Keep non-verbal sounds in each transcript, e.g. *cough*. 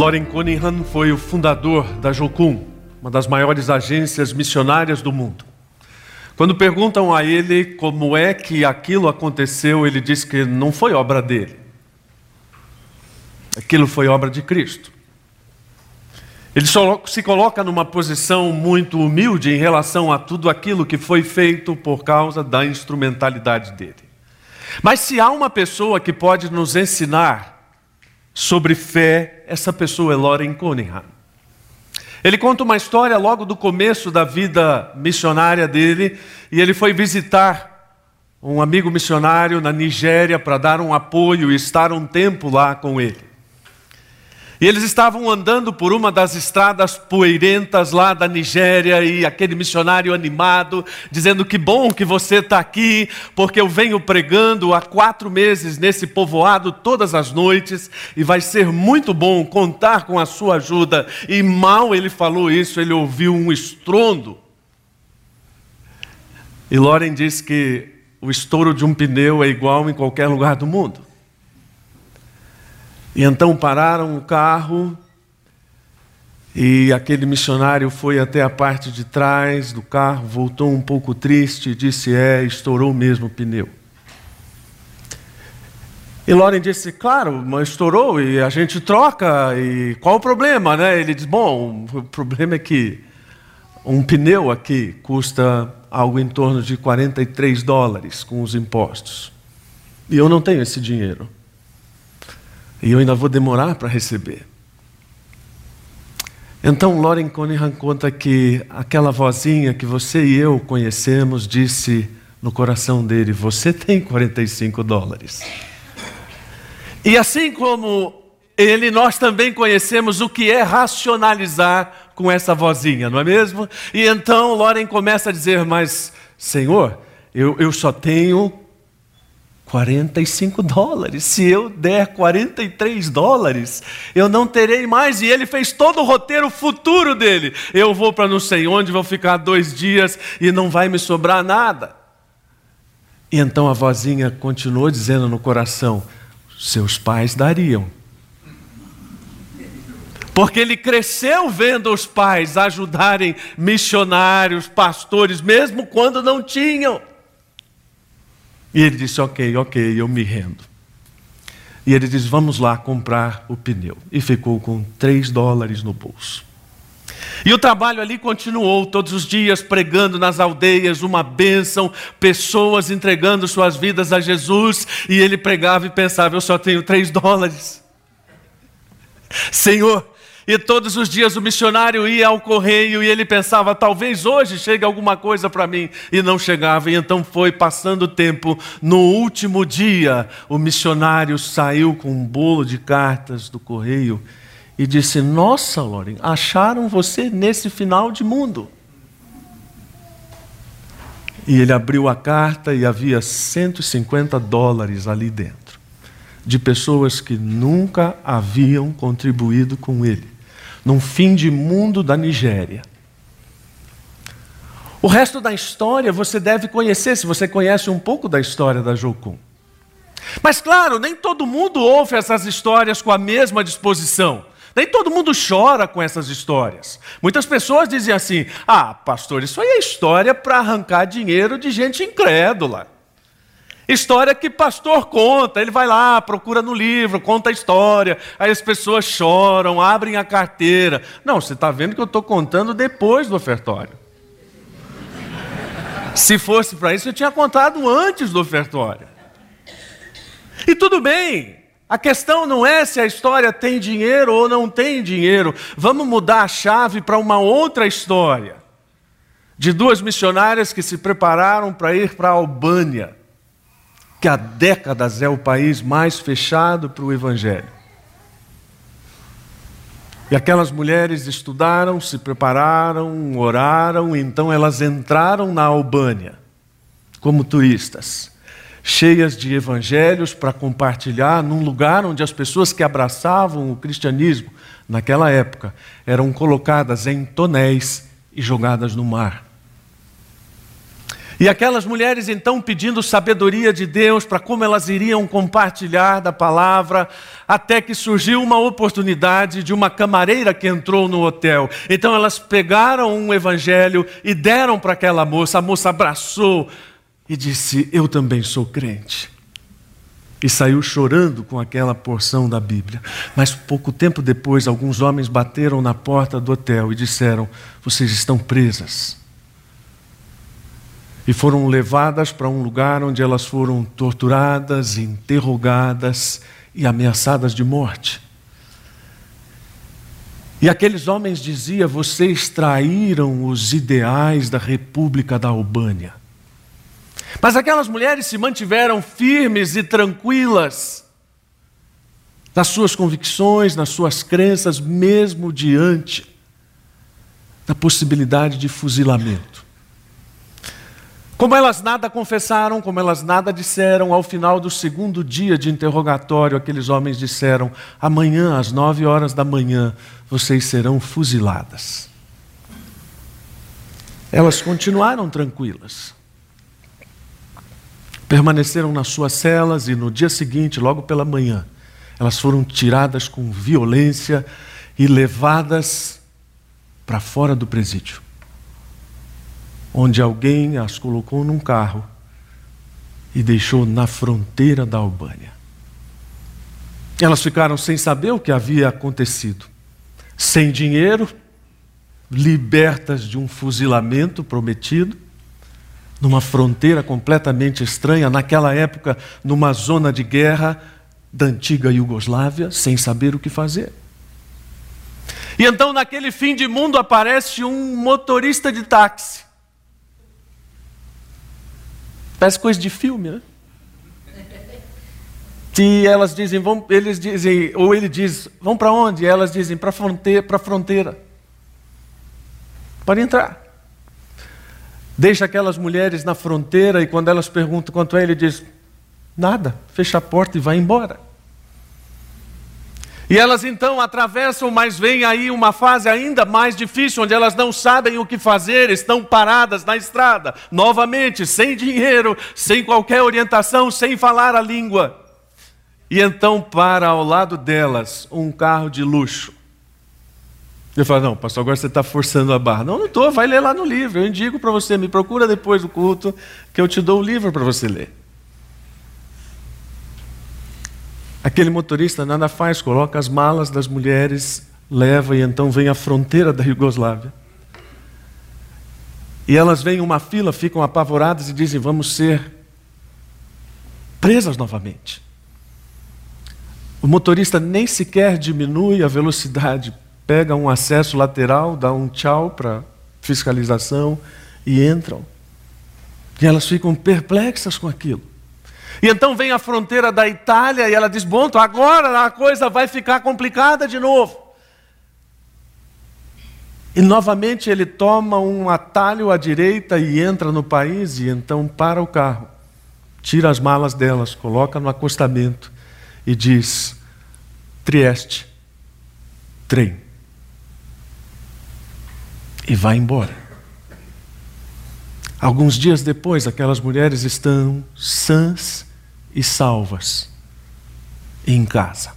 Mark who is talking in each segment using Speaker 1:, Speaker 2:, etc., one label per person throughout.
Speaker 1: Loren Cunningham foi o fundador da Jocum, uma das maiores agências missionárias do mundo. Quando perguntam a ele como é que aquilo aconteceu, ele diz que não foi obra dele. Aquilo foi obra de Cristo. Ele se coloca numa posição muito humilde em relação a tudo aquilo que foi feito por causa da instrumentalidade dele. Mas se há uma pessoa que pode nos ensinar sobre fé, essa pessoa é Loren Cunningham. Ele conta uma história logo do começo da vida missionária dele, e ele foi visitar um amigo missionário na Nigéria para dar um apoio e estar um tempo lá com ele. E eles estavam andando por uma das estradas poeirentas lá da Nigéria e aquele missionário animado, dizendo que bom que você está aqui, porque eu venho pregando há quatro meses nesse povoado todas as noites e vai ser muito bom contar com a sua ajuda. E mal ele falou isso, ele ouviu um estrondo. E Loren diz que o estouro de um pneu é igual em qualquer lugar do mundo. E então pararam o carro e aquele missionário foi até a parte de trás do carro, voltou um pouco triste e disse: É, estourou mesmo o pneu. E Loren disse: Claro, mas estourou e a gente troca, e qual o problema, né? Ele disse: Bom, o problema é que um pneu aqui custa algo em torno de 43 dólares com os impostos. E eu não tenho esse dinheiro. E eu ainda vou demorar para receber. Então Loren Cunningham conta que aquela vozinha que você e eu conhecemos disse no coração dele: Você tem 45 dólares. E assim como ele, nós também conhecemos o que é racionalizar com essa vozinha, não é mesmo? E então Loren começa a dizer: Mas, Senhor, eu, eu só tenho 45 dólares. Se eu der 43 dólares, eu não terei mais. E ele fez todo o roteiro futuro dele. Eu vou para não sei onde, vou ficar dois dias e não vai me sobrar nada. E então a vozinha continuou dizendo no coração: seus pais dariam. Porque ele cresceu vendo os pais ajudarem missionários, pastores, mesmo quando não tinham. E ele disse: Ok, ok, eu me rendo. E ele disse: Vamos lá comprar o pneu. E ficou com 3 dólares no bolso. E o trabalho ali continuou todos os dias, pregando nas aldeias uma bênção, pessoas entregando suas vidas a Jesus. E ele pregava e pensava: Eu só tenho 3 dólares. *laughs* Senhor, e todos os dias o missionário ia ao correio e ele pensava, talvez hoje chegue alguma coisa para mim. E não chegava. E então foi passando o tempo. No último dia, o missionário saiu com um bolo de cartas do correio e disse: Nossa, Loren, acharam você nesse final de mundo. E ele abriu a carta e havia 150 dólares ali dentro, de pessoas que nunca haviam contribuído com ele num fim de mundo da Nigéria. O resto da história você deve conhecer, se você conhece um pouco da história da Jocum. Mas claro, nem todo mundo ouve essas histórias com a mesma disposição. Nem todo mundo chora com essas histórias. Muitas pessoas dizem assim: ah, pastor, isso aí é história para arrancar dinheiro de gente incrédula. História que pastor conta, ele vai lá, procura no livro, conta a história, aí as pessoas choram, abrem a carteira. Não, você está vendo que eu estou contando depois do ofertório. Se fosse para isso, eu tinha contado antes do ofertório. E tudo bem, a questão não é se a história tem dinheiro ou não tem dinheiro. Vamos mudar a chave para uma outra história. De duas missionárias que se prepararam para ir para a Albânia que há décadas é o país mais fechado para o Evangelho. E aquelas mulheres estudaram, se prepararam, oraram, então elas entraram na Albânia como turistas, cheias de evangelhos para compartilhar num lugar onde as pessoas que abraçavam o cristianismo naquela época eram colocadas em tonéis e jogadas no mar. E aquelas mulheres então pedindo sabedoria de Deus para como elas iriam compartilhar da palavra, até que surgiu uma oportunidade de uma camareira que entrou no hotel. Então elas pegaram um evangelho e deram para aquela moça. A moça abraçou e disse: Eu também sou crente. E saiu chorando com aquela porção da Bíblia. Mas pouco tempo depois, alguns homens bateram na porta do hotel e disseram: Vocês estão presas e foram levadas para um lugar onde elas foram torturadas, interrogadas e ameaçadas de morte. E aqueles homens diziam: Vocês traíram os ideais da República da Albânia. Mas aquelas mulheres se mantiveram firmes e tranquilas nas suas convicções, nas suas crenças, mesmo diante da possibilidade de fuzilamento. Como elas nada confessaram, como elas nada disseram, ao final do segundo dia de interrogatório, aqueles homens disseram: amanhã, às nove horas da manhã, vocês serão fuziladas. Elas continuaram tranquilas. Permaneceram nas suas celas e no dia seguinte, logo pela manhã, elas foram tiradas com violência e levadas para fora do presídio onde alguém as colocou num carro e deixou na fronteira da Albânia. Elas ficaram sem saber o que havia acontecido, sem dinheiro, libertas de um fuzilamento prometido, numa fronteira completamente estranha, naquela época, numa zona de guerra da antiga Iugoslávia, sem saber o que fazer. E então, naquele fim de mundo, aparece um motorista de táxi Parece coisa de filme, né? Que elas dizem, vão, eles dizem, ou ele diz, vão para onde? E elas dizem, para fronteira, para fronteira. Pode entrar. Deixa aquelas mulheres na fronteira e quando elas perguntam quanto é, ele diz, nada, fecha a porta e vai embora. E elas então atravessam, mas vem aí uma fase ainda mais difícil, onde elas não sabem o que fazer, estão paradas na estrada, novamente, sem dinheiro, sem qualquer orientação, sem falar a língua. E então para ao lado delas um carro de luxo. Eu falo, não, pastor, agora você está forçando a barra. Não, não estou, vai ler lá no livro. Eu indico para você, me procura depois do culto, que eu te dou o livro para você ler. Aquele motorista nada faz, coloca as malas das mulheres, leva e então vem à fronteira da Iugoslávia. E elas veem uma fila, ficam apavoradas e dizem: Vamos ser presas novamente. O motorista nem sequer diminui a velocidade, pega um acesso lateral, dá um tchau para fiscalização e entram. E elas ficam perplexas com aquilo. E então vem a fronteira da Itália e ela diz: Bom, então agora a coisa vai ficar complicada de novo. E novamente ele toma um atalho à direita e entra no país e então para o carro, tira as malas delas, coloca no acostamento e diz: Trieste, trem. E vai embora. Alguns dias depois, aquelas mulheres estão sãs e salvas em casa.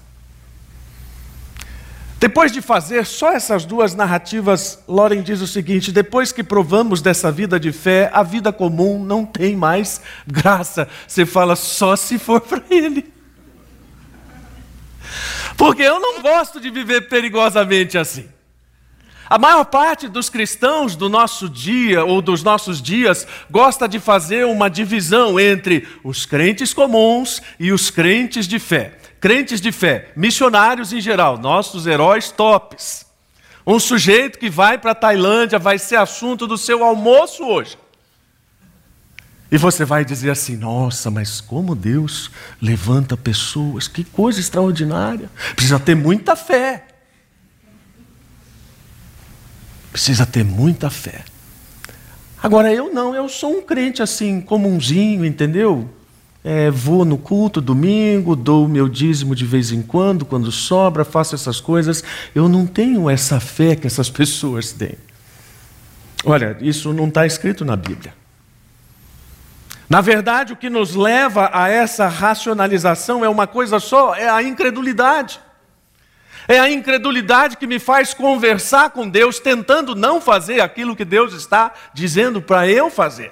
Speaker 1: Depois de fazer só essas duas narrativas, Loren diz o seguinte: depois que provamos dessa vida de fé, a vida comum não tem mais graça. Você fala só se for para Ele. Porque eu não gosto de viver perigosamente assim. A maior parte dos cristãos do nosso dia ou dos nossos dias gosta de fazer uma divisão entre os crentes comuns e os crentes de fé. Crentes de fé, missionários em geral, nossos heróis tops. Um sujeito que vai para a Tailândia vai ser assunto do seu almoço hoje. E você vai dizer assim: nossa, mas como Deus levanta pessoas, que coisa extraordinária. Precisa ter muita fé. Precisa ter muita fé. Agora, eu não, eu sou um crente assim, comunzinho, entendeu? É, vou no culto domingo, dou o meu dízimo de vez em quando, quando sobra, faço essas coisas. Eu não tenho essa fé que essas *laughs* pessoas têm. Olha, isso não está escrito na Bíblia. Na verdade, o que nos leva a essa racionalização é uma coisa só: é a incredulidade. É a incredulidade que me faz conversar com Deus, tentando não fazer aquilo que Deus está dizendo para eu fazer.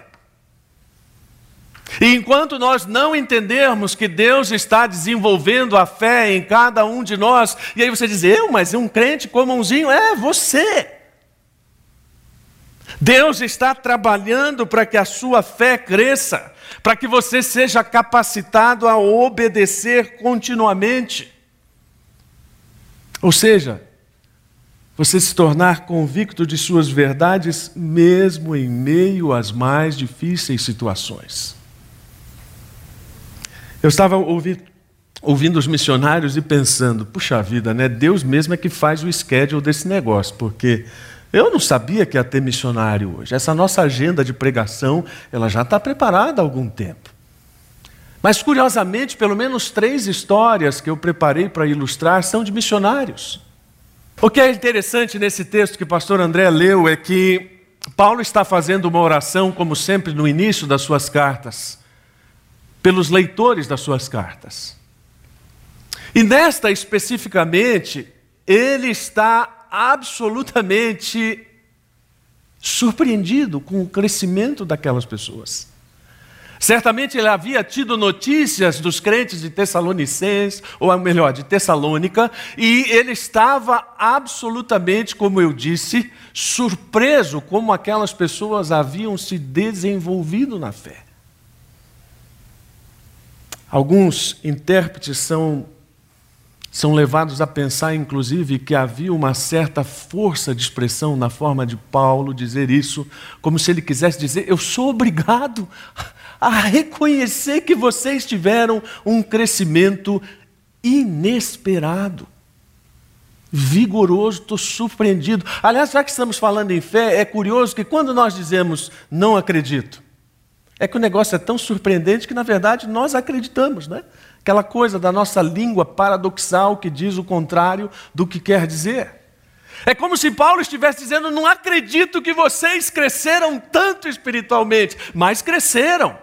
Speaker 1: E enquanto nós não entendermos que Deus está desenvolvendo a fé em cada um de nós, e aí você diz, eu, mas um crente comumzinho, é você. Deus está trabalhando para que a sua fé cresça, para que você seja capacitado a obedecer continuamente. Ou seja, você se tornar convicto de suas verdades, mesmo em meio às mais difíceis situações. Eu estava ouvindo, ouvindo os missionários e pensando, puxa vida, né? Deus mesmo é que faz o schedule desse negócio, porque eu não sabia que ia ter missionário hoje. Essa nossa agenda de pregação, ela já está preparada há algum tempo. Mas curiosamente, pelo menos três histórias que eu preparei para ilustrar são de missionários. O que é interessante nesse texto que o pastor André leu é que Paulo está fazendo uma oração, como sempre no início das suas cartas, pelos leitores das suas cartas. E nesta especificamente, ele está absolutamente surpreendido com o crescimento daquelas pessoas. Certamente ele havia tido notícias dos crentes de Tessalonicenses, ou melhor, de Tessalônica, e ele estava absolutamente, como eu disse, surpreso como aquelas pessoas haviam se desenvolvido na fé. Alguns intérpretes são são levados a pensar, inclusive, que havia uma certa força de expressão na forma de Paulo dizer isso, como se ele quisesse dizer: Eu sou obrigado a reconhecer que vocês tiveram um crescimento inesperado, vigoroso, estou surpreendido. Aliás, já que estamos falando em fé, é curioso que quando nós dizemos não acredito, é que o negócio é tão surpreendente que, na verdade, nós acreditamos, né? Aquela coisa da nossa língua paradoxal que diz o contrário do que quer dizer. É como se Paulo estivesse dizendo: Não acredito que vocês cresceram tanto espiritualmente, mas cresceram.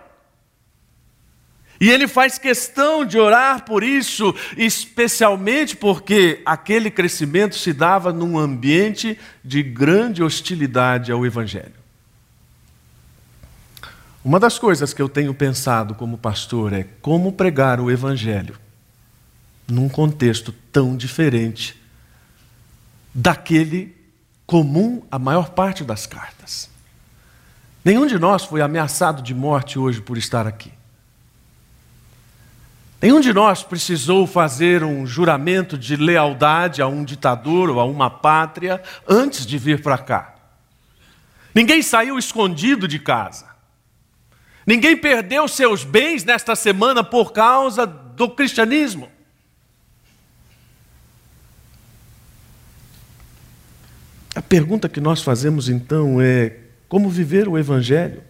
Speaker 1: E ele faz questão de orar por isso, especialmente porque aquele crescimento se dava num ambiente de grande hostilidade ao Evangelho. Uma das coisas que eu tenho pensado como pastor é como pregar o Evangelho num contexto tão diferente daquele comum a maior parte das cartas. Nenhum de nós foi ameaçado de morte hoje por estar aqui. Nenhum de nós precisou fazer um juramento de lealdade a um ditador ou a uma pátria antes de vir para cá. Ninguém saiu escondido de casa. Ninguém perdeu seus bens nesta semana por causa do cristianismo. A pergunta que nós fazemos então é: como viver o Evangelho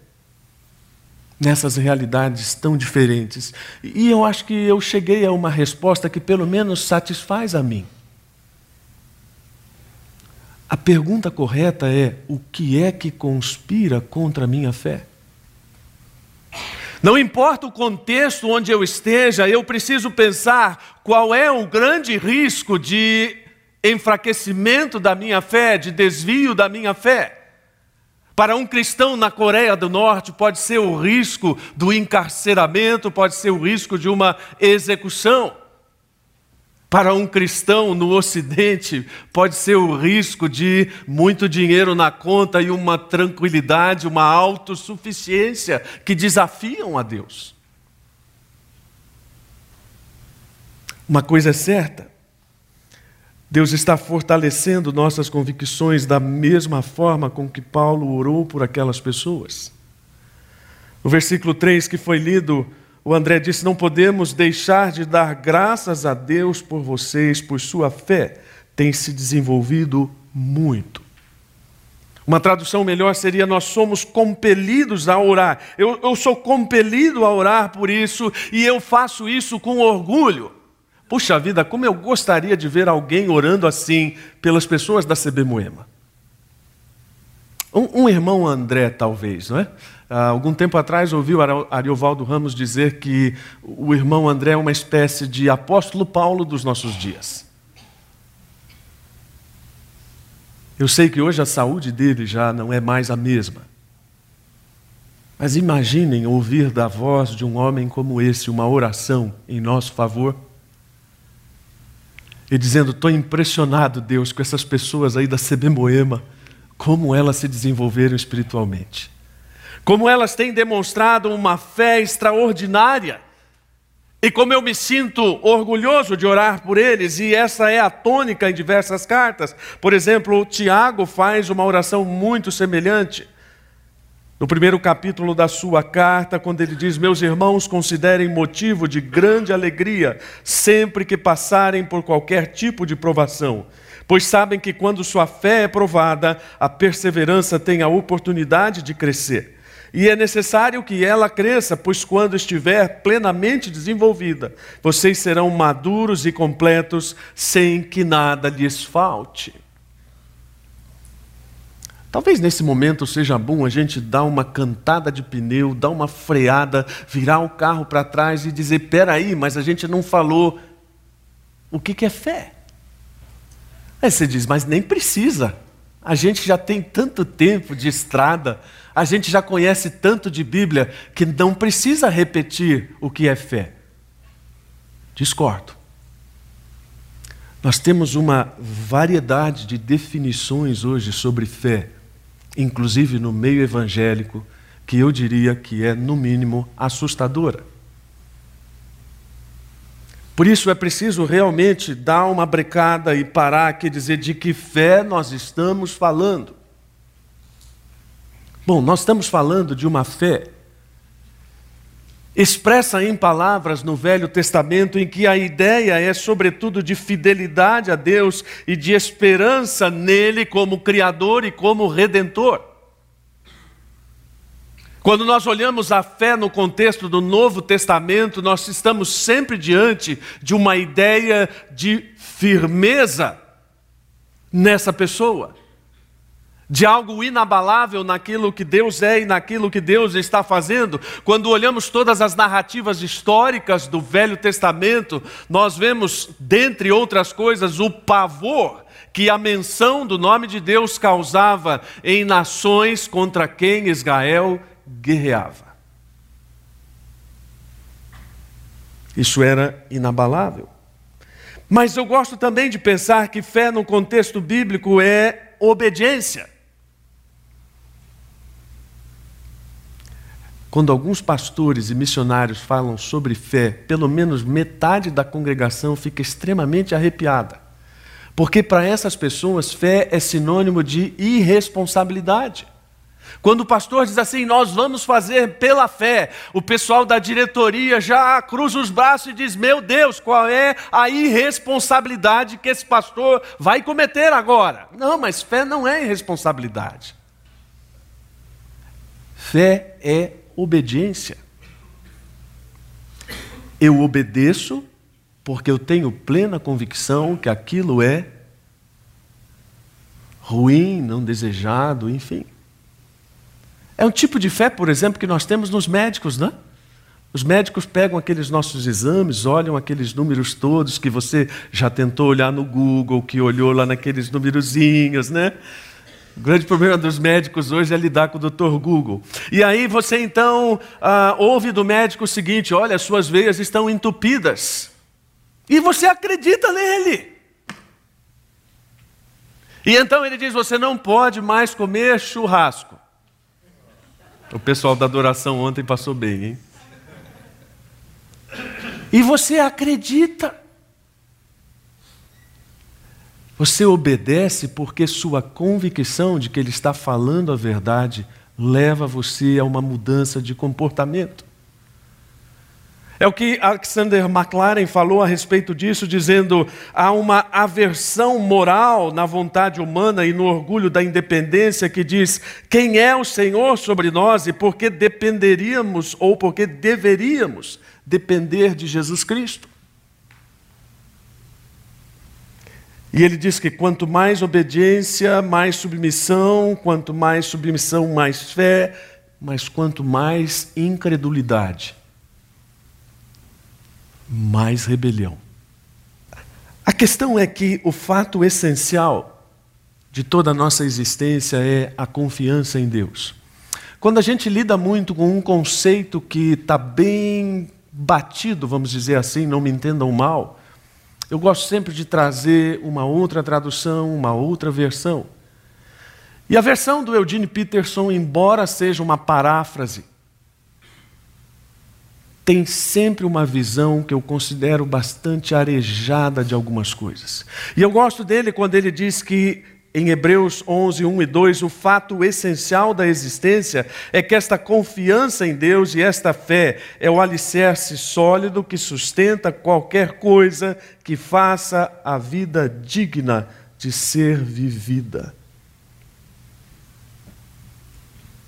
Speaker 1: nessas realidades tão diferentes? E eu acho que eu cheguei a uma resposta que pelo menos satisfaz a mim. A pergunta correta é: o que é que conspira contra a minha fé? Não importa o contexto onde eu esteja, eu preciso pensar qual é o grande risco de enfraquecimento da minha fé, de desvio da minha fé. Para um cristão na Coreia do Norte, pode ser o risco do encarceramento, pode ser o risco de uma execução. Para um cristão no Ocidente, pode ser o risco de muito dinheiro na conta e uma tranquilidade, uma autossuficiência que desafiam a Deus. Uma coisa é certa: Deus está fortalecendo nossas convicções da mesma forma com que Paulo orou por aquelas pessoas. O versículo 3 que foi lido o André disse: Não podemos deixar de dar graças a Deus por vocês, por sua fé tem se desenvolvido muito. Uma tradução melhor seria: Nós somos compelidos a orar. Eu, eu sou compelido a orar por isso e eu faço isso com orgulho. Puxa vida, como eu gostaria de ver alguém orando assim pelas pessoas da CB Moema. Um, um irmão André, talvez, não é? Há algum tempo atrás ouvi o Ariovaldo Ramos dizer que o irmão André é uma espécie de apóstolo Paulo dos nossos dias. Eu sei que hoje a saúde dele já não é mais a mesma. Mas imaginem ouvir da voz de um homem como esse uma oração em nosso favor e dizendo: Estou impressionado, Deus, com essas pessoas aí da CB Moema, como elas se desenvolveram espiritualmente como elas têm demonstrado uma fé extraordinária. E como eu me sinto orgulhoso de orar por eles, e essa é a tônica em diversas cartas. Por exemplo, Tiago faz uma oração muito semelhante. No primeiro capítulo da sua carta, quando ele diz: Meus irmãos, considerem motivo de grande alegria sempre que passarem por qualquer tipo de provação, pois sabem que quando sua fé é provada, a perseverança tem a oportunidade de crescer. E é necessário que ela cresça, pois quando estiver plenamente desenvolvida, vocês serão maduros e completos, sem que nada lhes falte. Talvez nesse momento seja bom a gente dar uma cantada de pneu, dar uma freada, virar o carro para trás e dizer: peraí, mas a gente não falou o que é fé. Aí você diz: mas nem precisa. A gente já tem tanto tempo de estrada, a gente já conhece tanto de Bíblia que não precisa repetir o que é fé. Discordo. Nós temos uma variedade de definições hoje sobre fé, inclusive no meio evangélico, que eu diria que é, no mínimo, assustadora. Por isso é preciso realmente dar uma brecada e parar aqui e dizer de que fé nós estamos falando. Bom, nós estamos falando de uma fé expressa em palavras no Velho Testamento, em que a ideia é, sobretudo, de fidelidade a Deus e de esperança nele como Criador e como Redentor. Quando nós olhamos a fé no contexto do Novo Testamento, nós estamos sempre diante de uma ideia de firmeza nessa pessoa, de algo inabalável naquilo que Deus é e naquilo que Deus está fazendo. Quando olhamos todas as narrativas históricas do Velho Testamento, nós vemos, dentre outras coisas, o pavor que a menção do nome de Deus causava em nações contra quem Israel guerreava. Isso era inabalável. Mas eu gosto também de pensar que fé no contexto bíblico é obediência. Quando alguns pastores e missionários falam sobre fé, pelo menos metade da congregação fica extremamente arrepiada. Porque para essas pessoas, fé é sinônimo de irresponsabilidade. Quando o pastor diz assim, nós vamos fazer pela fé, o pessoal da diretoria já cruza os braços e diz: Meu Deus, qual é a irresponsabilidade que esse pastor vai cometer agora? Não, mas fé não é irresponsabilidade. Fé é obediência. Eu obedeço porque eu tenho plena convicção que aquilo é ruim, não desejado, enfim. É um tipo de fé, por exemplo, que nós temos nos médicos, né? Os médicos pegam aqueles nossos exames, olham aqueles números todos que você já tentou olhar no Google, que olhou lá naqueles numerozinhos, né? O grande problema dos médicos hoje é lidar com o doutor Google. E aí você então ah, ouve do médico o seguinte: olha, suas veias estão entupidas. E você acredita nele. E então ele diz: você não pode mais comer churrasco. O pessoal da adoração ontem passou bem, hein? E você acredita. Você obedece porque sua convicção de que ele está falando a verdade leva você a uma mudança de comportamento. É o que Alexander McLaren falou a respeito disso, dizendo: há uma aversão moral na vontade humana e no orgulho da independência que diz: quem é o Senhor sobre nós e por que dependeríamos ou por que deveríamos depender de Jesus Cristo? E ele diz que quanto mais obediência, mais submissão, quanto mais submissão, mais fé, mas quanto mais incredulidade, mais rebelião. A questão é que o fato essencial de toda a nossa existência é a confiança em Deus. Quando a gente lida muito com um conceito que está bem batido, vamos dizer assim, não me entendam mal, eu gosto sempre de trazer uma outra tradução, uma outra versão. E a versão do Eugene Peterson, embora seja uma paráfrase, tem sempre uma visão que eu considero bastante arejada de algumas coisas. E eu gosto dele quando ele diz que em Hebreus 11, 1 e 2, o fato essencial da existência é que esta confiança em Deus e esta fé é o alicerce sólido que sustenta qualquer coisa que faça a vida digna de ser vivida.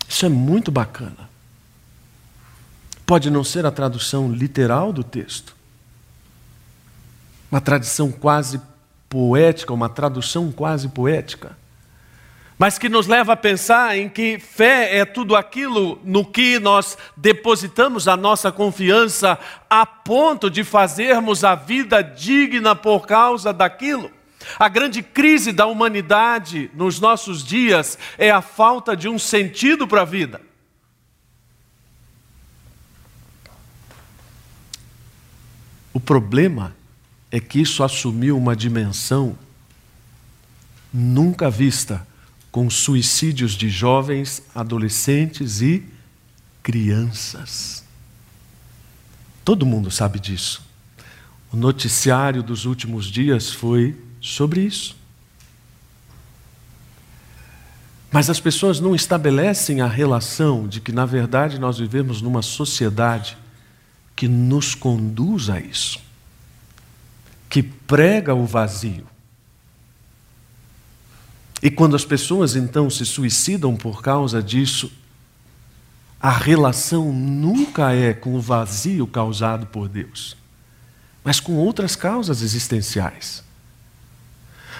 Speaker 1: Isso é muito bacana. Pode não ser a tradução literal do texto, uma tradição quase poética, uma tradução quase poética, mas que nos leva a pensar em que fé é tudo aquilo no que nós depositamos a nossa confiança a ponto de fazermos a vida digna por causa daquilo. A grande crise da humanidade nos nossos dias é a falta de um sentido para a vida. O problema é que isso assumiu uma dimensão nunca vista com suicídios de jovens, adolescentes e crianças. Todo mundo sabe disso. O noticiário dos últimos dias foi sobre isso. Mas as pessoas não estabelecem a relação de que, na verdade, nós vivemos numa sociedade que nos conduz a isso que prega o vazio. E quando as pessoas então se suicidam por causa disso, a relação nunca é com o vazio causado por Deus, mas com outras causas existenciais.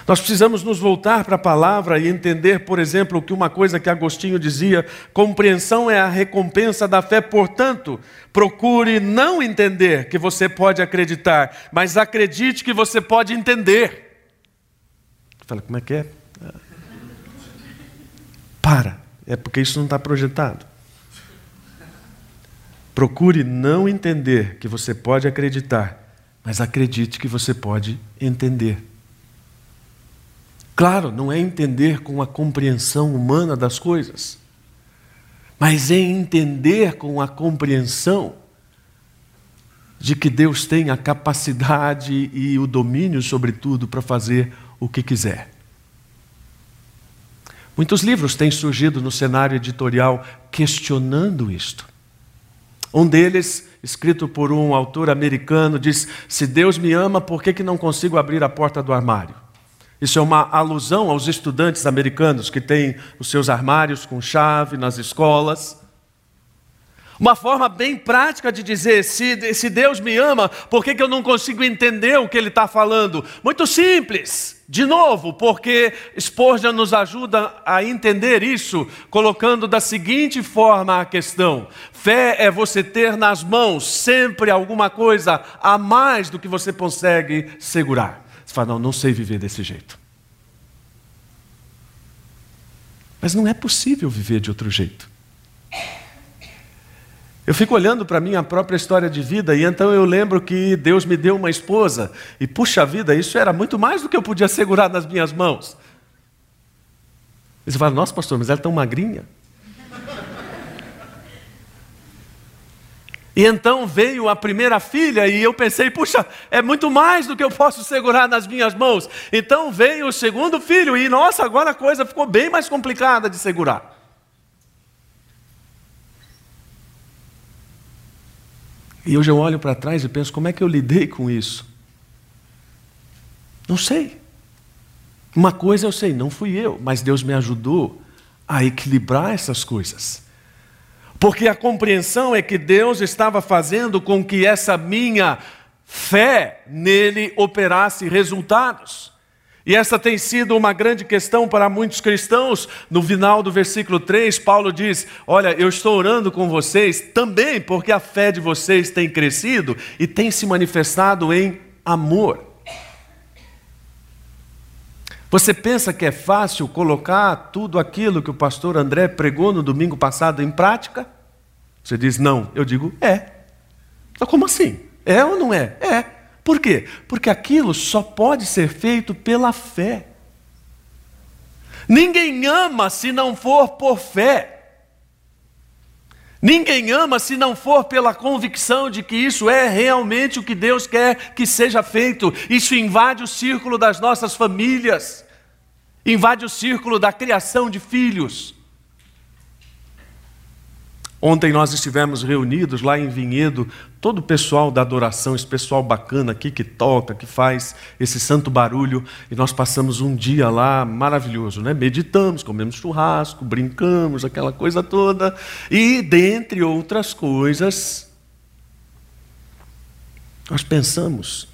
Speaker 1: Nós precisamos nos voltar para a palavra e entender, por exemplo, que uma coisa que Agostinho dizia: compreensão é a recompensa da fé, portanto, procure não entender que você pode acreditar, mas acredite que você pode entender. Fala, como é que é? Para, é porque isso não está projetado. Procure não entender que você pode acreditar, mas acredite que você pode entender. Claro, não é entender com a compreensão humana das coisas, mas é entender com a compreensão de que Deus tem a capacidade e o domínio sobre tudo para fazer o que quiser. Muitos livros têm surgido no cenário editorial questionando isto. Um deles, escrito por um autor americano, diz: Se Deus me ama, por que, que não consigo abrir a porta do armário? Isso é uma alusão aos estudantes americanos que têm os seus armários com chave nas escolas. Uma forma bem prática de dizer: se, se Deus me ama, por que, que eu não consigo entender o que Ele está falando? Muito simples. De novo, porque Spurgeon nos ajuda a entender isso, colocando da seguinte forma a questão: fé é você ter nas mãos sempre alguma coisa a mais do que você consegue segurar. Você fala, não, não sei viver desse jeito. Mas não é possível viver de outro jeito. Eu fico olhando para a minha própria história de vida e então eu lembro que Deus me deu uma esposa e, puxa vida, isso era muito mais do que eu podia segurar nas minhas mãos. E você fala, nossa pastor, mas ela é tão magrinha. E então veio a primeira filha e eu pensei, puxa, é muito mais do que eu posso segurar nas minhas mãos. Então veio o segundo filho e nossa, agora a coisa ficou bem mais complicada de segurar. E hoje eu olho para trás e penso, como é que eu lidei com isso? Não sei. Uma coisa eu sei, não fui eu, mas Deus me ajudou a equilibrar essas coisas. Porque a compreensão é que Deus estava fazendo com que essa minha fé nele operasse resultados. E essa tem sido uma grande questão para muitos cristãos. No final do versículo 3, Paulo diz: Olha, eu estou orando com vocês também porque a fé de vocês tem crescido e tem se manifestado em amor. Você pensa que é fácil colocar tudo aquilo que o pastor André pregou no domingo passado em prática? Você diz não. Eu digo é. Então, como assim? É ou não é? É. Por quê? Porque aquilo só pode ser feito pela fé. Ninguém ama se não for por fé. Ninguém ama se não for pela convicção de que isso é realmente o que Deus quer que seja feito. Isso invade o círculo das nossas famílias, invade o círculo da criação de filhos. Ontem nós estivemos reunidos lá em Vinhedo, todo o pessoal da adoração, esse pessoal bacana aqui que toca, que faz esse santo barulho, e nós passamos um dia lá maravilhoso, né? Meditamos, comemos churrasco, brincamos, aquela coisa toda, e dentre outras coisas, nós pensamos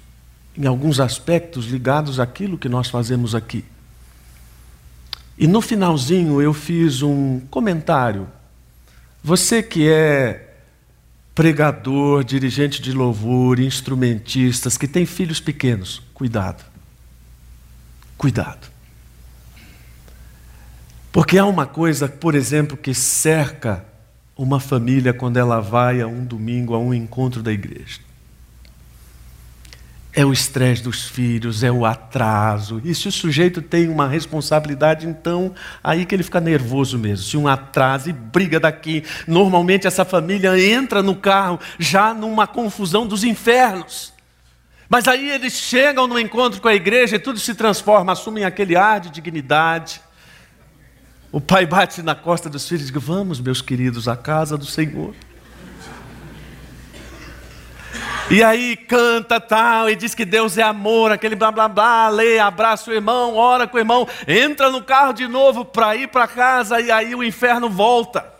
Speaker 1: em alguns aspectos ligados àquilo que nós fazemos aqui. E no finalzinho eu fiz um comentário você que é pregador, dirigente de louvor, instrumentistas, que tem filhos pequenos, cuidado. Cuidado. Porque há uma coisa, por exemplo, que cerca uma família quando ela vai a um domingo, a um encontro da igreja é o estresse dos filhos, é o atraso. E se o sujeito tem uma responsabilidade, então aí que ele fica nervoso mesmo. Se um atraso e briga daqui, normalmente essa família entra no carro já numa confusão dos infernos. Mas aí eles chegam no encontro com a igreja e tudo se transforma, assumem aquele ar de dignidade. O pai bate na costa dos filhos e diz: Vamos, meus queridos, à casa do Senhor. E aí canta tal, e diz que Deus é amor, aquele blá blá blá, lê, abraça o irmão, ora com o irmão, entra no carro de novo para ir para casa, e aí o inferno volta.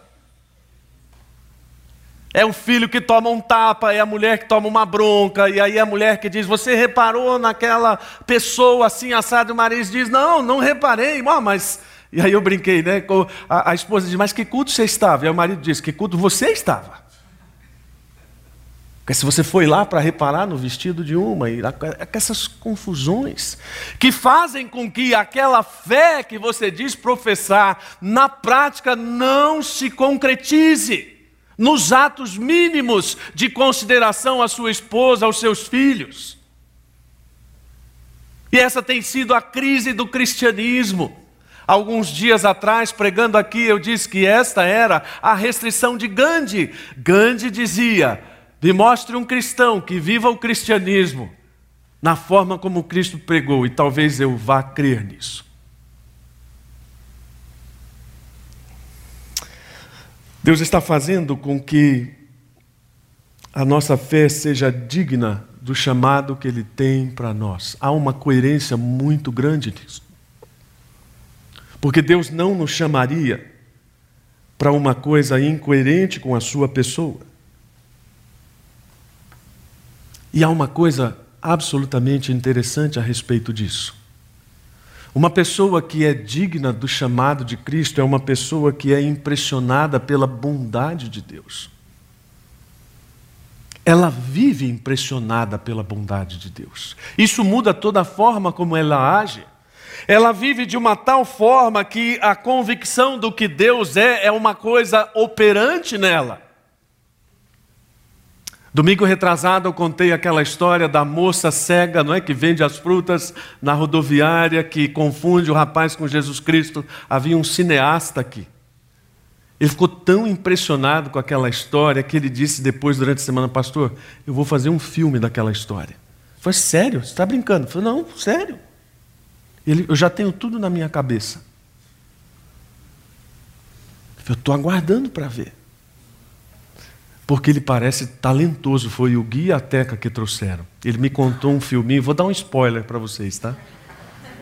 Speaker 1: É o filho que toma um tapa, é a mulher que toma uma bronca, e aí a mulher que diz: Você reparou naquela pessoa assim assado? O marido diz: Não, não reparei, oh, mas. E aí eu brinquei, né? A, a esposa diz: Mas que culto você estava? E o marido diz: Que culto você estava? Porque se você foi lá para reparar no vestido de uma, e essas confusões que fazem com que aquela fé que você diz professar, na prática não se concretize nos atos mínimos de consideração à sua esposa, aos seus filhos. E essa tem sido a crise do cristianismo. Alguns dias atrás, pregando aqui, eu disse que esta era a restrição de Gandhi. Gandhi dizia: me mostre um cristão que viva o cristianismo na forma como Cristo pregou, e talvez eu vá crer nisso. Deus está fazendo com que a nossa fé seja digna do chamado que Ele tem para nós. Há uma coerência muito grande nisso. Porque Deus não nos chamaria para uma coisa incoerente com a Sua pessoa. E há uma coisa absolutamente interessante a respeito disso. Uma pessoa que é digna do chamado de Cristo é uma pessoa que é impressionada pela bondade de Deus. Ela vive impressionada pela bondade de Deus. Isso muda toda a forma como ela age. Ela vive de uma tal forma que a convicção do que Deus é é uma coisa operante nela. Domingo retrasado eu contei aquela história da moça cega, não é, que vende as frutas na rodoviária, que confunde o rapaz com Jesus Cristo. Havia um cineasta aqui. Ele ficou tão impressionado com aquela história que ele disse depois, durante a semana, pastor, eu vou fazer um filme daquela história. Falei, sério? Você está brincando? Eu falei, não, sério. Ele, eu já tenho tudo na minha cabeça. Eu estou aguardando para ver porque ele parece talentoso. Foi o guia a Teca que trouxeram. Ele me contou um filminho, vou dar um spoiler para vocês, tá?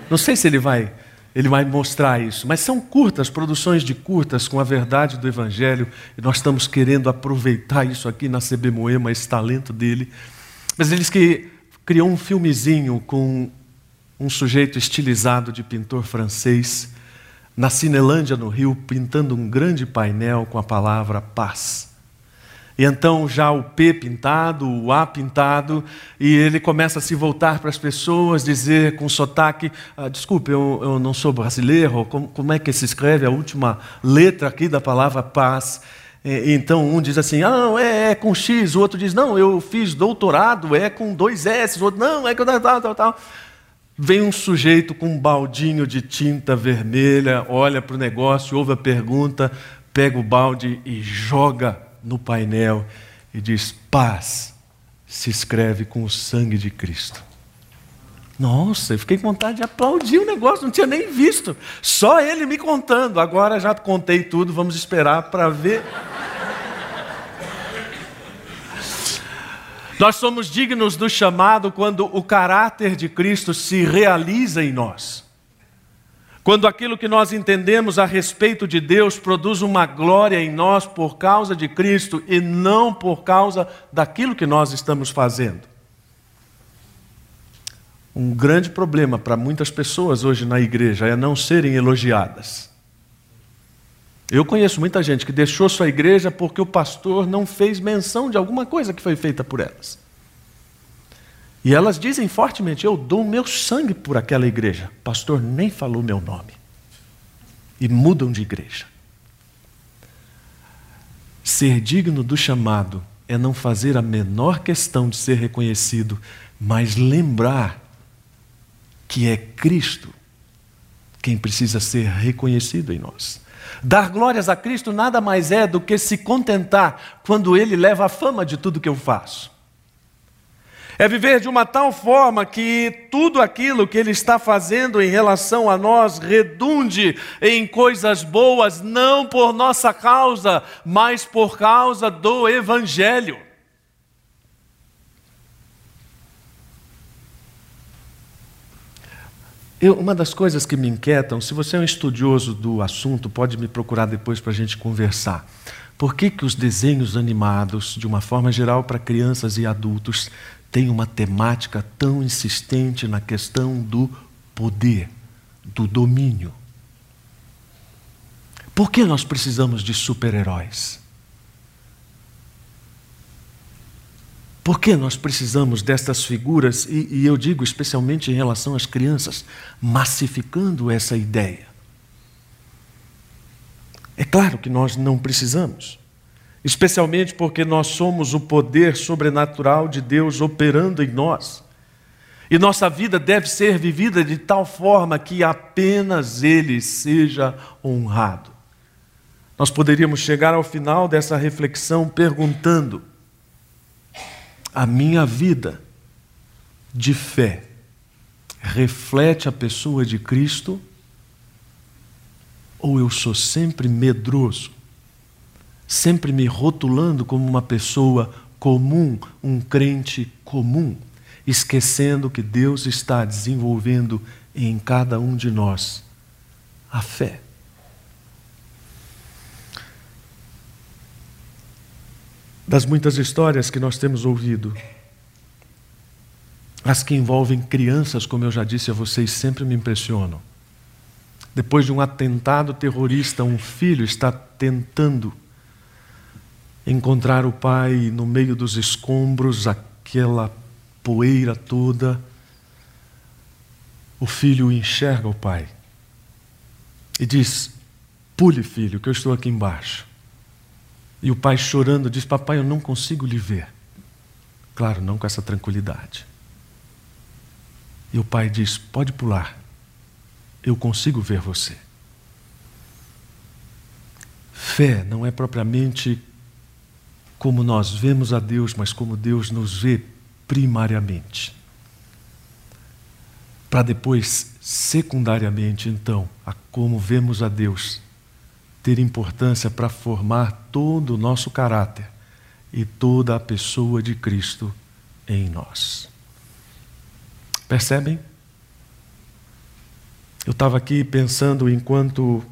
Speaker 1: Não sei se ele vai, ele vai mostrar isso, mas são curtas, produções de curtas com a verdade do Evangelho, e nós estamos querendo aproveitar isso aqui na CB Moema, esse talento dele. Mas eles que criou um filmezinho com um sujeito estilizado de pintor francês, na Cinelândia, no Rio, pintando um grande painel com a palavra paz. E então já o P pintado, o A pintado, e ele começa a se voltar para as pessoas, dizer com sotaque: ah, Desculpe, eu, eu, não sou brasileiro, como, como, é que se escreve a última letra aqui da palavra paz? E, então um diz assim: Ah, é, é, com X, o outro diz: Não, eu fiz doutorado, é com dois S, o outro, não, é com tal, tal, tal. tal. Vem um sujeito com um baldinho de tinta vermelha, olha para o negócio, ouve a pergunta, pega o balde e joga no painel e diz: Paz se escreve com o sangue de Cristo. Nossa, eu fiquei com vontade de aplaudir o negócio, não tinha nem visto. Só ele me contando. Agora já contei tudo, vamos esperar para ver. Nós somos dignos do chamado quando o caráter de Cristo se realiza em nós. Quando aquilo que nós entendemos a respeito de Deus produz uma glória em nós por causa de Cristo e não por causa daquilo que nós estamos fazendo. Um grande problema para muitas pessoas hoje na igreja é não serem elogiadas. Eu conheço muita gente que deixou sua igreja porque o pastor não fez menção de alguma coisa que foi feita por elas. E elas dizem fortemente: Eu dou meu sangue por aquela igreja. O pastor nem falou meu nome. E mudam de igreja. Ser digno do chamado é não fazer a menor questão de ser reconhecido, mas lembrar que é Cristo quem precisa ser reconhecido em nós. Dar glórias a Cristo nada mais é do que se contentar quando Ele leva a fama de tudo que eu faço. É viver de uma tal forma que tudo aquilo que Ele está fazendo em relação a nós redunde em coisas boas, não por nossa causa, mas por causa do Evangelho. Eu, uma das coisas que me inquietam, se você é um estudioso do assunto, pode me procurar depois para a gente conversar. Por que, que os desenhos animados, de uma forma geral para crianças e adultos, têm uma temática tão insistente na questão do poder, do domínio? Por que nós precisamos de super-heróis? Por que nós precisamos destas figuras, e, e, eu digo especialmente em relação às crianças, massificando essa ideia? É claro que nós não precisamos, especialmente porque nós somos o poder sobrenatural de Deus operando em nós. E nossa vida deve ser vivida de tal forma que apenas Ele seja honrado. Nós poderíamos chegar ao final dessa reflexão perguntando: a minha vida de fé reflete a pessoa de Cristo? Ou eu sou sempre medroso, sempre me rotulando como uma pessoa comum, um crente comum, esquecendo que Deus está desenvolvendo em cada um de nós a fé? das muitas histórias que nós temos ouvido, as que envolvem crianças, como eu já disse a vocês, sempre me impressionam. Depois de um atentado terrorista, um filho está tentando encontrar o pai no meio dos escombros, aquela poeira toda. O filho enxerga o pai e diz: Pule, filho, que eu estou aqui embaixo. E o pai chorando diz: Papai, eu não consigo lhe ver. Claro, não com essa tranquilidade. E o pai diz: Pode pular, eu consigo ver você. Fé não é propriamente como nós vemos a Deus, mas como Deus nos vê primariamente. Para depois, secundariamente, então, a como vemos a Deus ter importância para formar todo o nosso caráter e toda a pessoa de Cristo em nós. Percebem? Eu estava aqui pensando enquanto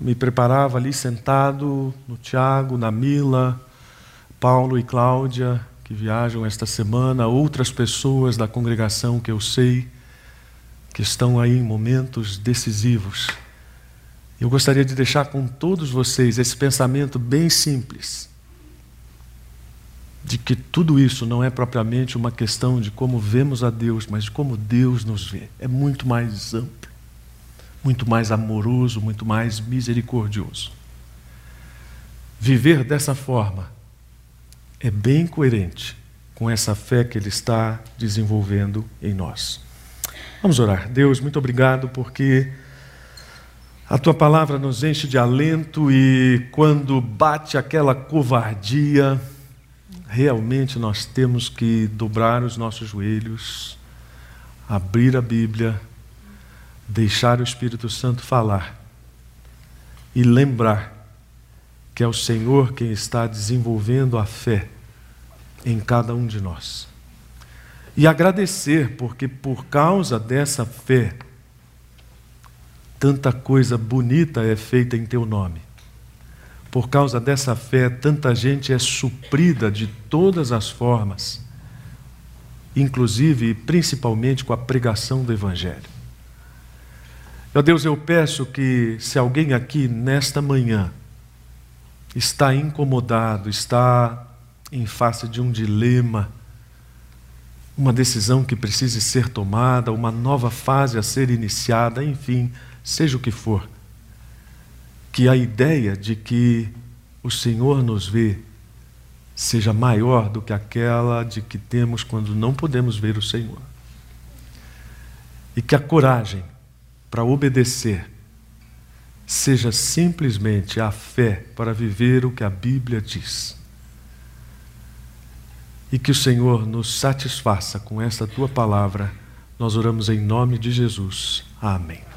Speaker 1: me preparava ali sentado no Tiago, na Mila, Paulo e Cláudia, que viajam esta semana, outras pessoas da congregação que eu sei. que estão aí em momentos decisivos. Eu gostaria de deixar com todos vocês esse pensamento bem simples de que tudo isso não é propriamente uma questão de como vemos a Deus, mas de como Deus nos vê. É muito mais amplo, muito mais amoroso, muito mais misericordioso. Viver dessa forma é bem coerente com essa fé que Ele está desenvolvendo em nós. Vamos orar. Deus, muito obrigado porque a tua palavra nos enche de alento e quando bate aquela covardia, realmente nós temos que dobrar os nossos joelhos, abrir a Bíblia, deixar o Espírito Santo falar e lembrar que é o Senhor quem está desenvolvendo a fé em cada um de nós. E agradecer, porque por causa dessa fé, tanta coisa bonita é feita em teu nome. Por causa dessa fé, tanta gente é suprida de todas as formas, inclusive e principalmente com a pregação do Evangelho. Meu Deus, eu peço que, se alguém aqui nesta manhã está incomodado, está em face de um dilema, uma decisão que precise ser tomada, uma nova fase a ser iniciada, enfim, seja o que for, que a ideia de que o Senhor nos vê seja maior do que aquela de que temos quando não podemos ver o Senhor. E que a coragem para obedecer seja simplesmente a fé para viver o que a Bíblia diz. E que o Senhor nos satisfaça com esta tua palavra. Nós oramos em nome de Jesus. Amém.